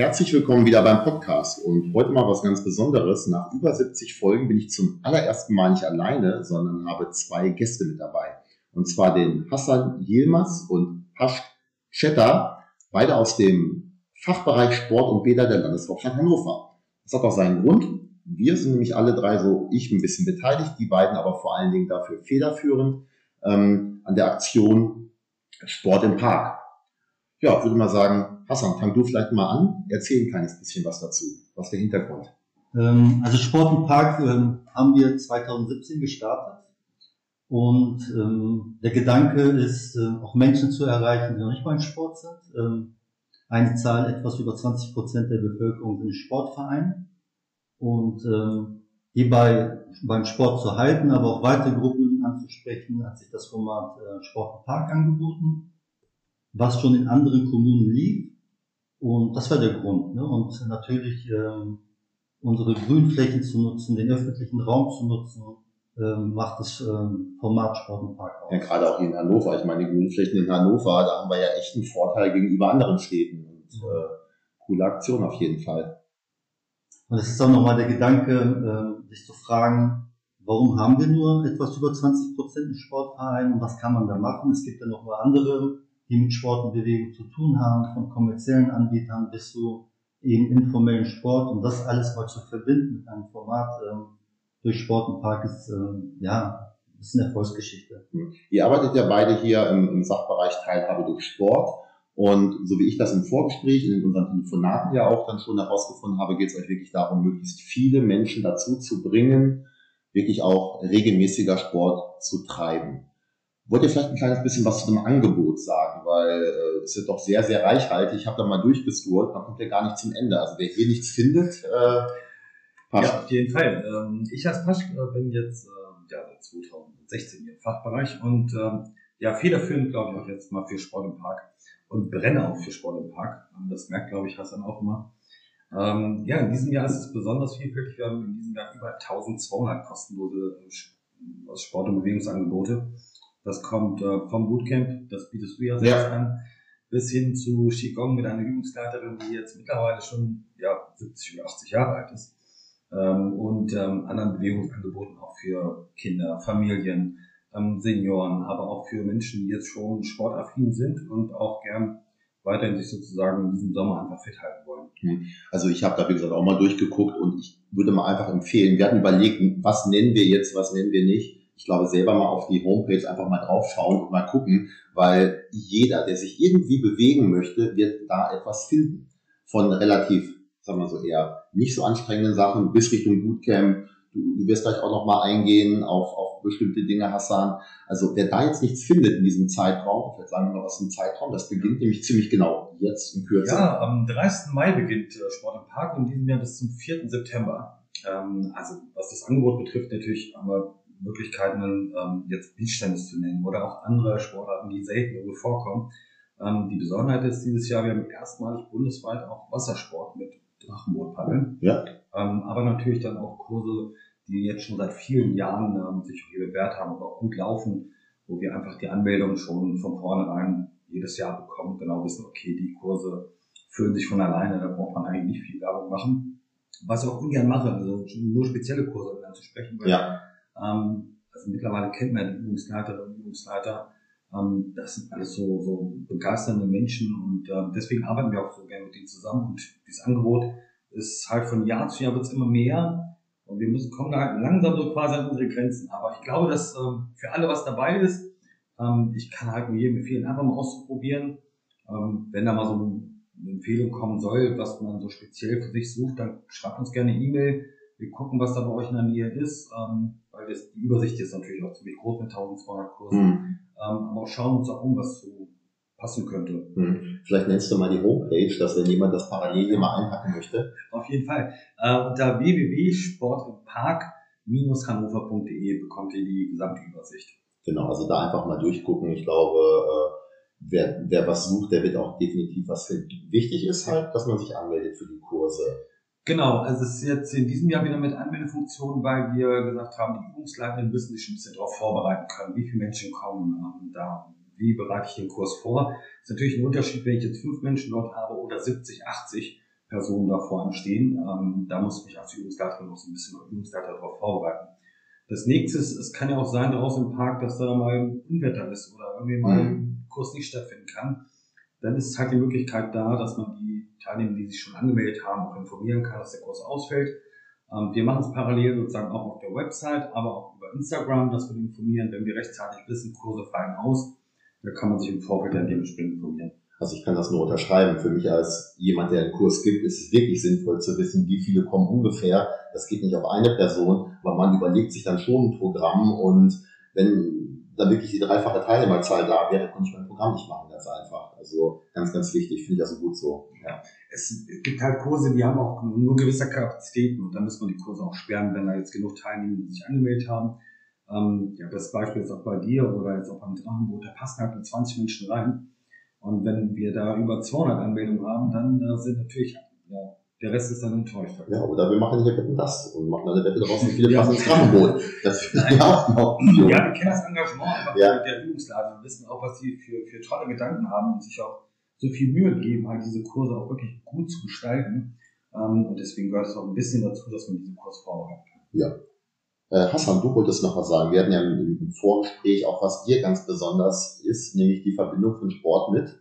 Herzlich willkommen wieder beim Podcast und heute mal was ganz Besonderes. Nach über 70 Folgen bin ich zum allerersten Mal nicht alleine, sondern habe zwei Gäste mit dabei. Und zwar den Hassan Yilmaz und Hasch Chetter, beide aus dem Fachbereich Sport und Bäder der Landeshauptstadt Hannover. Das hat auch seinen Grund. Wir sind nämlich alle drei so, ich ein bisschen beteiligt, die beiden aber vor allen Dingen dafür federführend ähm, an der Aktion Sport im Park. Ja, würde mal sagen, Hassan, fang du vielleicht mal an, erzähl ein kleines bisschen was dazu. Was der Hintergrund? Ähm, also Sport im Park ähm, haben wir 2017 gestartet. Und ähm, der Gedanke ist, äh, auch Menschen zu erreichen, die noch nicht beim Sport sind. Eine Zahl, etwas über 20 Prozent der Bevölkerung sind Sportvereine. Und hierbei beim Sport zu halten, aber auch weitere Gruppen anzusprechen, hat sich das Format äh, Sport im Park angeboten was schon in anderen Kommunen lief. Und das war der Grund. Ne? Und natürlich ähm, unsere Grünflächen zu nutzen, den öffentlichen Raum zu nutzen, ähm, macht das ähm, Format Sport und Park aus. Ja, gerade auch hier in Hannover. Ich meine, die Grünflächen in Hannover, da haben wir ja echt einen Vorteil gegenüber anderen Städten. Und äh, coole Aktion auf jeden Fall. Und es ist auch nochmal der Gedanke, äh, sich zu fragen, warum haben wir nur etwas über 20 Prozent im Sportverein und was kann man da machen? Es gibt ja noch mal andere die mit Sport und Bewegung zu tun haben, von kommerziellen Anbietern bis zu eben informellen Sport und das alles mal zu verbinden mit einem Format ähm, durch Sport und Park ist ähm, ja ist eine Erfolgsgeschichte. Hm. Ihr arbeitet ja beide hier im, im Sachbereich Teilhabe durch Sport und so wie ich das im Vorgespräch in unseren Telefonaten ja auch dann schon herausgefunden habe, geht es euch wirklich darum, möglichst viele Menschen dazu zu bringen, wirklich auch regelmäßiger Sport zu treiben. Wollt ihr vielleicht ein kleines bisschen was zu dem Angebot sagen, weil äh, es ist ja doch sehr, sehr reichhaltig. Ich habe da mal durchgescrollt, man kommt ja gar nicht zum Ende. Also wer hier nichts findet, äh, Pasch. Ja, auf jeden Fall. Ähm, ich als Pasch äh, bin jetzt äh, ja, seit 2016 hier im Fachbereich und ähm, ja, federführend glaube ich auch jetzt mal für Sport im Park und brenne auch für Sport im Park. Das merkt, glaube ich, Hassan auch immer. Ähm, ja, in diesem Jahr ist es besonders vielfältig. Wir haben in diesem Jahr über 1200 kostenlose äh, Sport- und Bewegungsangebote. Das kommt äh, vom Bootcamp, das bietest du ja selbst ja. an, bis hin zu Qigong mit einer Übungsleiterin, die jetzt mittlerweile schon ja, 70 oder 80 Jahre alt ist. Ähm, und ähm, anderen Bewegungsangeboten auch für Kinder, Familien, ähm, Senioren, aber auch für Menschen, die jetzt schon sportaffin sind und auch gern weiterhin sich sozusagen in diesem Sommer einfach fit halten wollen. Hm. Also ich habe da wie gesagt auch mal durchgeguckt und ich würde mal einfach empfehlen, wir hatten überlegt, was nennen wir jetzt, was nennen wir nicht ich glaube, selber mal auf die Homepage einfach mal draufschauen und mal gucken, weil jeder, der sich irgendwie bewegen möchte, wird da etwas finden. Von relativ, sagen wir so eher nicht so anstrengenden Sachen bis Richtung Bootcamp. Du, du wirst gleich auch noch mal eingehen auf, auf bestimmte Dinge, Hassan. Also wer da jetzt nichts findet in diesem Zeitraum, vielleicht sagen wir noch was im Zeitraum, das beginnt nämlich ziemlich genau jetzt in Kürze. Ja, am 30. Mai beginnt äh, Sport im Park und in diesem Jahr bis zum 4. September. Ähm, also was das Angebot betrifft, natürlich haben wir Möglichkeiten, ähm, jetzt Beachtennis zu nennen oder auch andere Sportarten, die selten irgendwo vorkommen. Ähm, die Besonderheit ist dieses Jahr, wir haben erstmalig bundesweit auch Wassersport mit Drachenbootpaddeln. Ja. Ähm, aber natürlich dann auch Kurse, die jetzt schon seit vielen Jahren ähm, sich hier bewährt haben und auch gut laufen, wo wir einfach die Anmeldung schon von vornherein jedes Jahr bekommen, genau wissen, okay, die Kurse fühlen sich von alleine, da braucht man eigentlich nicht viel Werbung machen. Was ich auch ungern mache, also nur spezielle Kurse anzusprechen, weil ja. Ähm, also mittlerweile kennt man die Übungsleiter und Übungsleiter. Ähm, das sind alles so, so begeisternde Menschen und äh, deswegen arbeiten wir auch so gerne mit denen zusammen. Und dieses Angebot ist halt von Jahr zu Jahr wird es immer mehr. Und wir müssen kommen da halt langsam so quasi an unsere Grenzen. Aber ich glaube, dass ähm, für alle was dabei ist. Ähm, ich kann halt nur jedem empfehlen, einfach mal auszuprobieren. Ähm, wenn da mal so eine Empfehlung kommen soll, was man so speziell für sich sucht, dann schreibt uns gerne eine E-Mail. Wir gucken, was da bei euch in der Nähe ist. Ähm, das, die Übersicht ist natürlich auch ziemlich groß mit 1200 Kursen. Mhm. Aber schauen uns auch um, was so passen könnte. Hm. Vielleicht nennst du mal die Homepage, dass wenn jemand das parallel hier mal einpacken möchte. Auf jeden Fall. Äh, unter www.sportpark-hannover.de bekommt ihr die gesamte Übersicht. Genau, also da einfach mal durchgucken. Ich glaube, äh, wer, wer was sucht, der wird auch definitiv was finden. Wichtig ist halt, dass man sich anmeldet für die Kurse. Genau, also es ist jetzt in diesem Jahr wieder mit Anmeldefunktion, weil wir gesagt haben, die Übungsleitenden müssen sich ein bisschen darauf vorbereiten können, wie viele Menschen kommen ähm, da, wie bereite ich den Kurs vor. Das ist natürlich ein Unterschied, wenn ich jetzt fünf Menschen dort habe oder 70, 80 Personen da vor einem stehen. Ähm, da muss ich mich als Übungsleiterin noch so ein bisschen Übungsleiter darauf vorbereiten. Das nächste ist, es kann ja auch sein draußen im Park, dass da mal ein Unwetter ist oder irgendwie mal ein Kurs nicht stattfinden kann. Dann ist halt die Möglichkeit da, dass man die Teilnehmer, die sich schon angemeldet haben, auch informieren kann, dass der Kurs ausfällt. Ähm, wir machen es parallel sozusagen auch auf der Website, aber auch über Instagram, dass wir informieren, wenn wir rechtzeitig wissen, Kurse fallen aus. Da kann man sich im Vorfeld dann dementsprechend informieren. Also ich kann das nur unterschreiben. Für mich als jemand, der einen Kurs gibt, ist es wirklich sinnvoll zu wissen, wie viele kommen ungefähr. Das geht nicht auf eine Person, weil man überlegt sich dann schon ein Programm und wenn da wirklich die dreifache Teilnehmerzahl da wäre, könnte ich mein Programm nicht machen, ganz einfach. Also ganz, ganz wichtig, finde ich also gut so. Ja. Es gibt halt Kurse, die haben auch nur gewisse Kapazitäten und dann müssen wir die Kurse auch sperren, wenn da jetzt genug Teilnehmer sich angemeldet haben. Ähm, ja, das Beispiel ist auch bei dir oder jetzt auch beim Drachenboot, da passen halt nur 20 Menschen rein. Und wenn wir da über 200 Anmeldungen haben, dann äh, sind natürlich, ja, der Rest ist dann enttäuscht. Halt. Ja, oder wir machen hier Wetten das und machen eine Wette daraus, wie viele passen ins Drachenboot. Das noch. Ja, wir kennen das Engagement einfach ja. der Übungsladen und wissen auch, was sie für, für tolle Gedanken haben und sich auch so viel Mühe geben, halt diese Kurse auch wirklich gut zu gestalten. Ähm, und deswegen gehört es auch ein bisschen dazu, dass man diesen Kurs vorbereiten kann. Ja. Äh, Hassan, du wolltest noch was sagen. Wir hatten ja im, im Vorgespräch auch, was dir ganz besonders ist, nämlich die Verbindung von Sport mit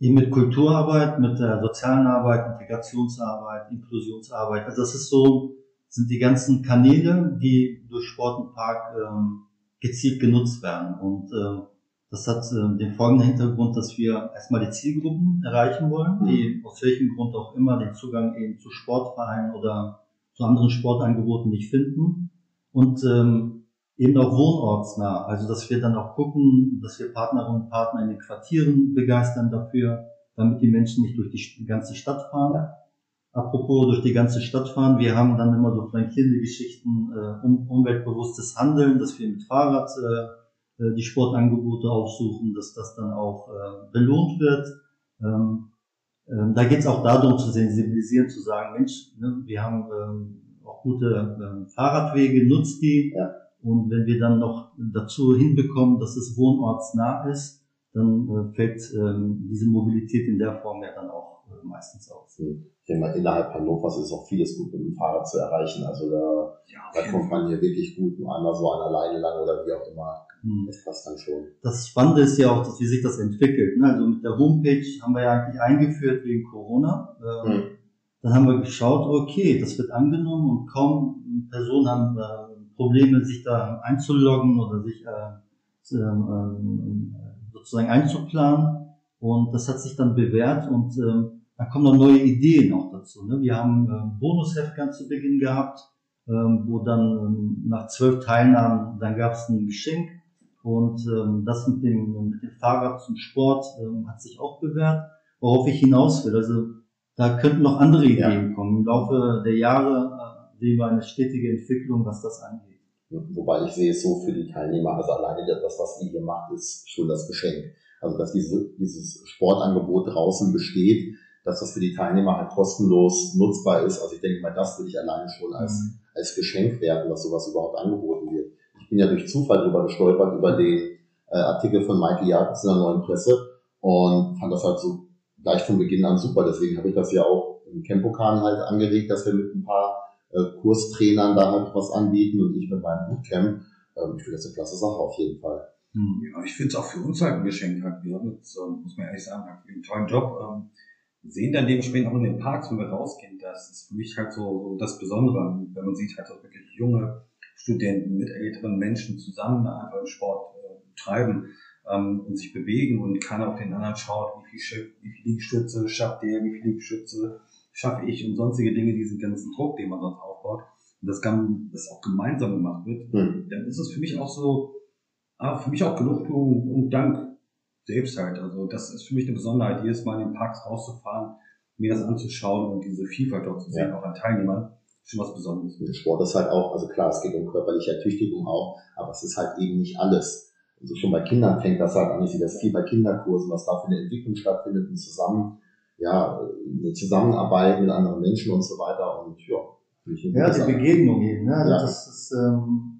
Eben mit Kulturarbeit, mit der sozialen Arbeit, Integrationsarbeit, Inklusionsarbeit. Also das ist so, sind die ganzen Kanäle, die durch Sport und Park ähm, gezielt genutzt werden. Und äh, das hat äh, den folgenden Hintergrund, dass wir erstmal die Zielgruppen erreichen wollen, die aus welchem Grund auch immer den Zugang eben zu Sportvereinen oder zu anderen Sportangeboten nicht finden. Und ähm, eben auch wohnortsnah. Also dass wir dann auch gucken, dass wir Partnerinnen und Partner in den Quartieren begeistern dafür, damit die Menschen nicht durch die ganze Stadt fahren. Ja. Apropos durch die ganze Stadt fahren, wir haben dann immer so flankierende Geschichten, äh, um, umweltbewusstes Handeln, dass wir mit Fahrrad äh, äh, die Sportangebote aufsuchen, dass das dann auch äh, belohnt wird. Ähm, ähm, da geht es auch darum zu sensibilisieren, zu sagen, Mensch, ne, wir haben ähm, auch gute äh, Fahrradwege, nutzt die. Ja und wenn wir dann noch dazu hinbekommen, dass es wohnortsnah ist, dann äh, fällt ähm, diese Mobilität in der Form ja dann auch äh, meistens aus. Hm. Ich denke mal, innerhalb Hannovers ist auch vieles gut mit dem Fahrrad zu erreichen. Also da, ja, da kommt man hier wirklich gut einmal so an alleine lang oder wie auch immer. Hm. Das passt dann schon. Das Spannende ist ja auch, dass, wie sich das entwickelt. Ne? Also mit der Homepage haben wir ja eigentlich eingeführt wegen Corona. Ähm, hm. Dann haben wir geschaut, okay, das wird angenommen und kaum Personen haben äh, Probleme, sich da einzuloggen oder sich äh, ähm, äh, sozusagen einzuplanen. Und das hat sich dann bewährt und dann kommen noch neue Ideen auch dazu. Ne? Wir haben ähm, Bonusheft ganz zu Beginn gehabt, ähm, wo dann ähm, nach zwölf Teilnahmen, dann gab es ein Geschenk und ähm, das mit dem, mit dem Fahrrad zum Sport ähm, hat sich auch bewährt, worauf ich hinaus will. Also da könnten noch andere Ideen ja. kommen. Im Laufe der Jahre äh, sehen wir eine stetige Entwicklung, was das angeht. Wobei ich sehe es so für die Teilnehmer, also alleine das, was ihr hier macht, ist schon das Geschenk. Also dass diese, dieses Sportangebot draußen besteht, dass das für die Teilnehmer halt kostenlos nutzbar ist. Also ich denke mal, das würde ich alleine schon als, mhm. als Geschenk werten, dass sowas überhaupt angeboten wird. Ich bin ja durch Zufall drüber gestolpert, über den äh, Artikel von Michael Jacobs in der neuen Presse und fand das halt so gleich von Beginn an super. Deswegen habe ich das ja auch im Campokan halt angeregt, dass wir mit ein paar äh, Kurstrainern da halt was anbieten und ich mit meinem Bootcamp. Ähm, ich finde das eine klasse Sache auf jeden Fall. Hm. Ja, ich finde es auch für uns halt ein Geschenk. Halt. Wir haben jetzt, ähm, muss man ehrlich sagen, halt einen tollen Job. Ähm, sehen dann dementsprechend auch in den Parks, wenn wir rausgehen, das ist für mich halt so, so das Besondere, wenn man sieht halt, dass wirklich junge Studenten mit älteren Menschen zusammen einfach Sport äh, treiben ähm, und sich bewegen und keiner auf den anderen schaut, wie viel, Schiff, wie viel Liegestütze schafft der, wie viel Liegestütze schaffe ich und sonstige Dinge, diesen ganzen Druck, den man sonst aufbaut, und das kann, das auch gemeinsam gemacht wird, mhm. dann ist es für mich auch so, ah, für mich auch Genugtuung und Dank. Selbst halt. Also das ist für mich eine Besonderheit, jedes Mal in den Parks rauszufahren, mir das anzuschauen und diese Vielfalt dort zu sehen, ja. auch an Teilnehmern, ist schon was Besonderes. Der Sport ist halt auch, also klar, es geht um körperliche Ertüchtigung auch, aber es ist halt eben nicht alles. Also schon bei Kindern fängt das halt an, ich sehe das viel bei Kinderkursen, was da für eine Entwicklung stattfindet und zusammen, ja, eine Zusammenarbeit mit anderen Menschen und so weiter und ja. Ja, die Begegnung eben, ne? Also ja. das ist, ähm,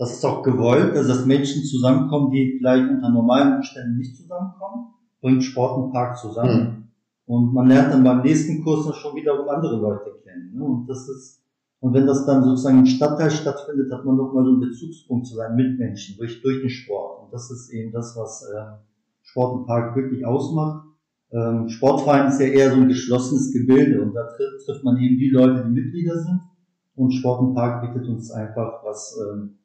das ist auch gewollt, also dass Menschen zusammenkommen, die vielleicht unter normalen Umständen nicht zusammenkommen, bringt Sport und Park zusammen. Mhm. Und man lernt dann beim nächsten Kurs noch schon wiederum andere Leute kennen. Ne? Und das ist, und wenn das dann sozusagen im Stadtteil stattfindet, hat man nochmal so einen Bezugspunkt zu seinen Mitmenschen durch, durch den Sport. Und das ist eben das, was äh, Sport und Park wirklich ausmacht. Ähm, Sportverein ist ja eher so ein geschlossenes Gebilde und da trifft, trifft man eben die Leute, die Mitglieder sind. Und Sport und Park bietet uns einfach was ähm,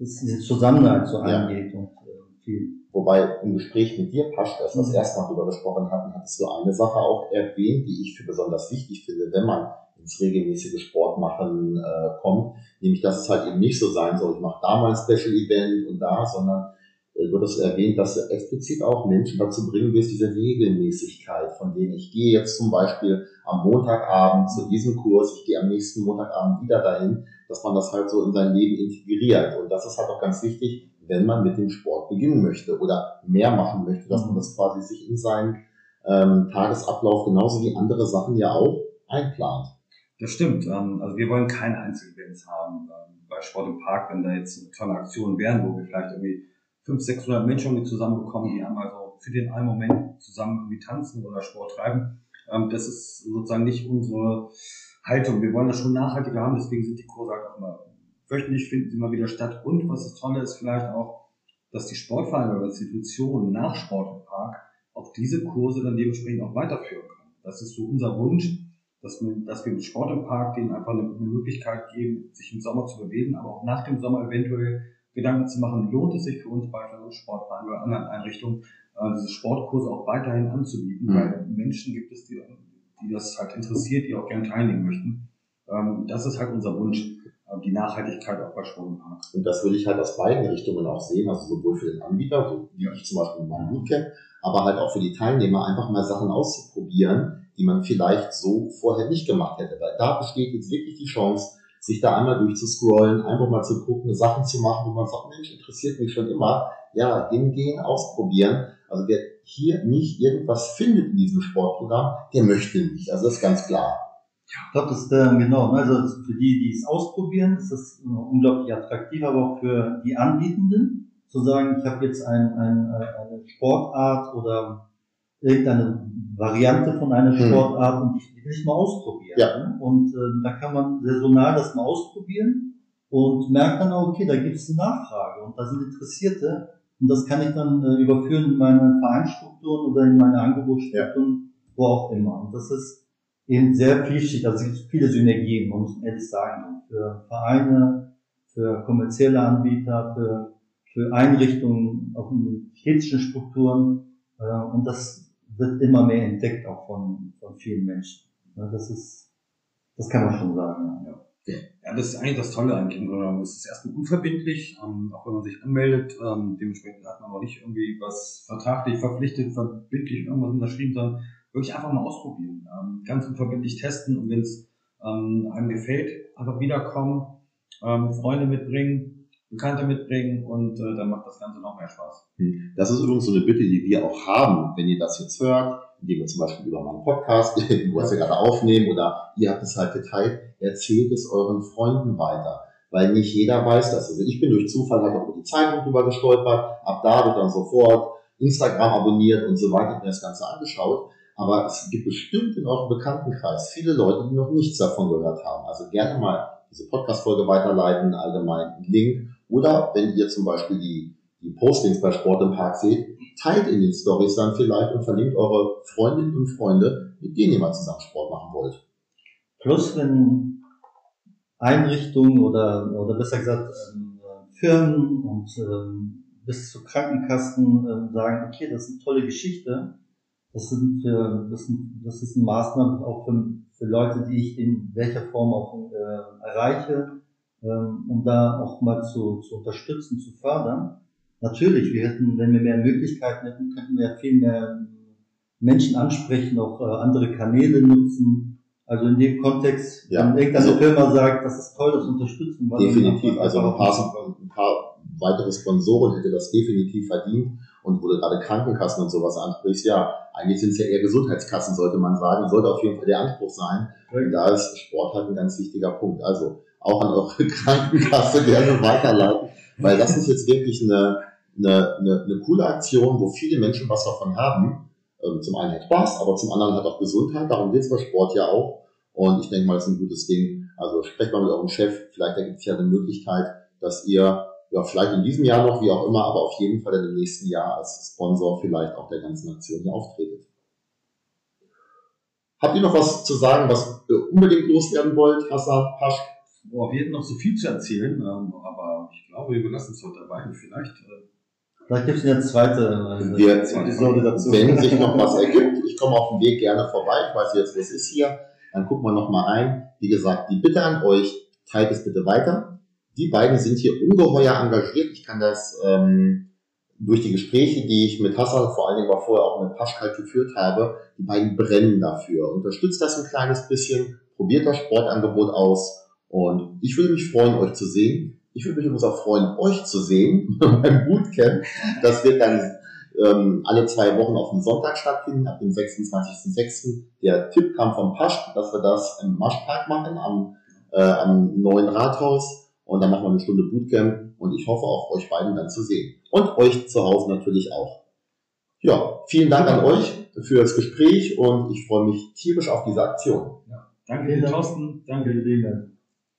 das Zusammenhalt so ja. angeht und äh, viel. Wobei im Gespräch mit dir, Pasch, als wir das erste Mal darüber gesprochen hatten, hattest du eine Sache auch erwähnt, die ich für besonders wichtig finde, wenn man ins regelmäßige Sportmachen äh, kommt, nämlich dass es halt eben nicht so sein soll, ich mache da mal ein Special Event und da, sondern äh, du hattest erwähnt, dass du explizit auch Menschen dazu bringen willst, diese Regelmäßigkeit, von denen ich gehe jetzt zum Beispiel am Montagabend zu diesem Kurs, ich gehe am nächsten Montagabend wieder dahin, dass man das halt so in sein Leben integriert. Und das ist halt auch ganz wichtig, wenn man mit dem Sport beginnen möchte oder mehr machen möchte, dass man das quasi sich in seinen ähm, Tagesablauf genauso wie andere Sachen ja auch einplant. Das stimmt. Ähm, also wir wollen keine Einzelevents haben ähm, bei Sport im Park, wenn da jetzt tolle Aktionen wären, wo wir vielleicht irgendwie 500, 600 Menschen irgendwie zusammenbekommen, die einmal so für den einen Moment zusammen irgendwie tanzen oder Sport treiben. Ähm, das ist sozusagen nicht unsere Haltung. Wir wollen das schon nachhaltiger haben, deswegen sind die Kurse halt auch immer wöchentlich finden sie mal wieder statt. Und was das Tolle ist vielleicht auch, dass die Sportvereine oder Institutionen nach Sport im Park auch diese Kurse dann dementsprechend auch weiterführen können. Das ist so unser Wunsch, dass wir, dass wir mit Sport im Park denen einfach eine, eine Möglichkeit geben, sich im Sommer zu bewegen, aber auch nach dem Sommer eventuell Gedanken zu machen, lohnt es sich für uns bei Sportvereinen oder anderen Einrichtungen, äh, diese Sportkurse auch weiterhin anzubieten, mhm. weil Menschen gibt es, die die das halt interessiert, die auch gerne teilnehmen möchten. Ähm, das ist halt unser Wunsch, äh, die Nachhaltigkeit auch bei Schwimmenpark. Und das würde ich halt aus beiden Richtungen auch sehen, also sowohl für den Anbieter, so wie ich zum Beispiel in meinem Bootcamp, aber halt auch für die Teilnehmer, einfach mal Sachen auszuprobieren, die man vielleicht so vorher nicht gemacht hätte. Weil da besteht jetzt wirklich die Chance, sich da einmal durchzuscrollen, einfach mal zu gucken, Sachen zu machen, wo man sagt, Mensch, interessiert mich schon immer. Ja, hingehen, ausprobieren. Also wer hier nicht irgendwas findet in diesem Sportprogramm, der möchte nicht. Also das ist ganz klar. Ich glaube, das ist äh, genau. Ne, also für die, die es ausprobieren, ist das äh, unglaublich attraktiv, aber auch für die Anbietenden zu sagen, ich habe jetzt ein, ein, eine Sportart oder irgendeine Variante von einer hm. Sportart und ich will ich mal ausprobieren. Ja. Ne? Und äh, da kann man saisonal das mal ausprobieren und merkt dann auch, okay, da gibt es eine Nachfrage und da sind Interessierte und das kann ich dann äh, überführen in meine Vereinsstrukturen oder in meine Angebotsstrukturen, ja. wo auch immer. Und das ist eben sehr vielschichtig. Also es gibt viele Synergien, man muss ehrlich sagen, für Vereine, für kommerzielle Anbieter, für, für Einrichtungen, auch in städtischen Strukturen. Äh, und das wird immer mehr entdeckt, auch von, von vielen Menschen. Ja, das ist, das kann man schon sagen. Ja. Ja, das ist eigentlich das Tolle eigentlich im Grunde. Es ist erstmal unverbindlich, ähm, auch wenn man sich anmeldet. Ähm, dementsprechend hat man auch nicht irgendwie was vertraglich verpflichtet, verbindlich irgendwas unterschrieben, sondern wirklich einfach mal ausprobieren. Ähm, ganz unverbindlich testen und wenn es ähm, einem gefällt, einfach wiederkommen, ähm, Freunde mitbringen, Bekannte mitbringen und äh, dann macht das Ganze noch mehr Spaß. Hm. Das ist übrigens so eine Bitte, die wir auch haben, wenn ihr das jetzt hört, indem wir zum Beispiel über meinen Podcast, den wir ja gerade aufnehmen oder ihr habt es halt geteilt, erzählt es euren Freunden weiter. Weil nicht jeder weiß das. Also ich bin durch Zufall halt auch über die Zeitung drüber gestolpert, ab da wird dann sofort Instagram abonniert und so weiter, mir das Ganze angeschaut. Aber es gibt bestimmt in eurem Bekanntenkreis viele Leute, die noch nichts davon gehört haben. Also gerne mal diese Podcast-Folge weiterleiten, allgemein einen Link. Oder wenn ihr zum Beispiel die, die Postings bei Sport im Park seht, teilt in den Stories dann vielleicht und verlinkt eure Freundinnen und Freunde, mit denen ihr mal zusammen Sport machen wollt. Plus, wenn Einrichtungen oder, oder besser gesagt ähm, Firmen und ähm, bis zu Krankenkassen ähm, sagen, okay, das ist eine tolle Geschichte, das, sind für, das, sind, das ist eine Maßnahme auch für, für Leute, die ich in welcher Form auch äh, erreiche, ähm, um da auch mal zu, zu unterstützen, zu fördern, natürlich, wir hätten, wenn wir mehr Möglichkeiten hätten, könnten wir viel mehr Menschen ansprechen, auch äh, andere Kanäle nutzen. Also in dem Kontext, Ja, wenn irgendeine also- Firma sagt, das ist toll, das unterstützen wir. Definitiv. Also ein paar, ein paar weitere Sponsoren hätte das definitiv verdient. Und wo du gerade Krankenkassen und sowas ansprichst, ja, eigentlich sind es ja eher Gesundheitskassen, sollte man sagen. Sollte auf jeden Fall der Anspruch sein. Und da ist Sport halt ein ganz wichtiger Punkt. Also auch an eure Krankenkasse gerne weiterleiten, weil das ist jetzt wirklich eine, eine, eine, eine coole Aktion, wo viele Menschen was davon haben. Ähm, Zum einen hat Spaß, aber zum anderen hat auch Gesundheit. Darum geht es bei Sport ja auch. Und ich denke mal, das ist ein gutes Ding. Also sprecht mal mit eurem Chef. Vielleicht ergibt es ja eine Möglichkeit, dass ihr, ja, vielleicht in diesem Jahr noch, wie auch immer, aber auf jeden Fall dann im nächsten Jahr als Sponsor vielleicht auch der ganzen Aktion hier auftretet. Habt ihr noch was zu sagen, was ihr unbedingt loswerden wollt, Hassan, Pasch? Boah, wir hätten noch so viel zu erzählen, ähm, aber ich glaube, wir belassen es heute dabei. Vielleicht äh, Vielleicht gibt es eine zweite äh, Wir, Episode dazu. wenn sich noch was ergibt, ich komme auf dem Weg gerne vorbei. Ich weiß jetzt, wo es ist hier. Dann gucken wir noch mal ein. Wie gesagt, die Bitte an euch, teilt es bitte weiter. Die beiden sind hier ungeheuer engagiert. Ich kann das ähm, durch die Gespräche, die ich mit Hassan, vor allen Dingen aber vorher auch mit Paschkalt geführt habe, die beiden brennen dafür. Unterstützt das ein kleines bisschen, probiert das Sportangebot aus und ich würde mich freuen, euch zu sehen. Ich würde mich übrigens auch freuen, euch zu sehen beim Bootcamp. Das wird dann ähm, alle zwei Wochen auf dem Sonntag stattfinden, ab dem 26.06. Der Tipp kam vom Pasch, dass wir das im Maschpark machen, am, äh, am neuen Rathaus. Und dann machen wir eine Stunde Bootcamp und ich hoffe auch euch beiden dann zu sehen. Und euch zu Hause natürlich auch. Ja, vielen Dank an euch für das Gespräch und ich freue mich tierisch auf diese Aktion. danke Vielen dir, Dank. Thorsten. Danke. Danke, Dinge.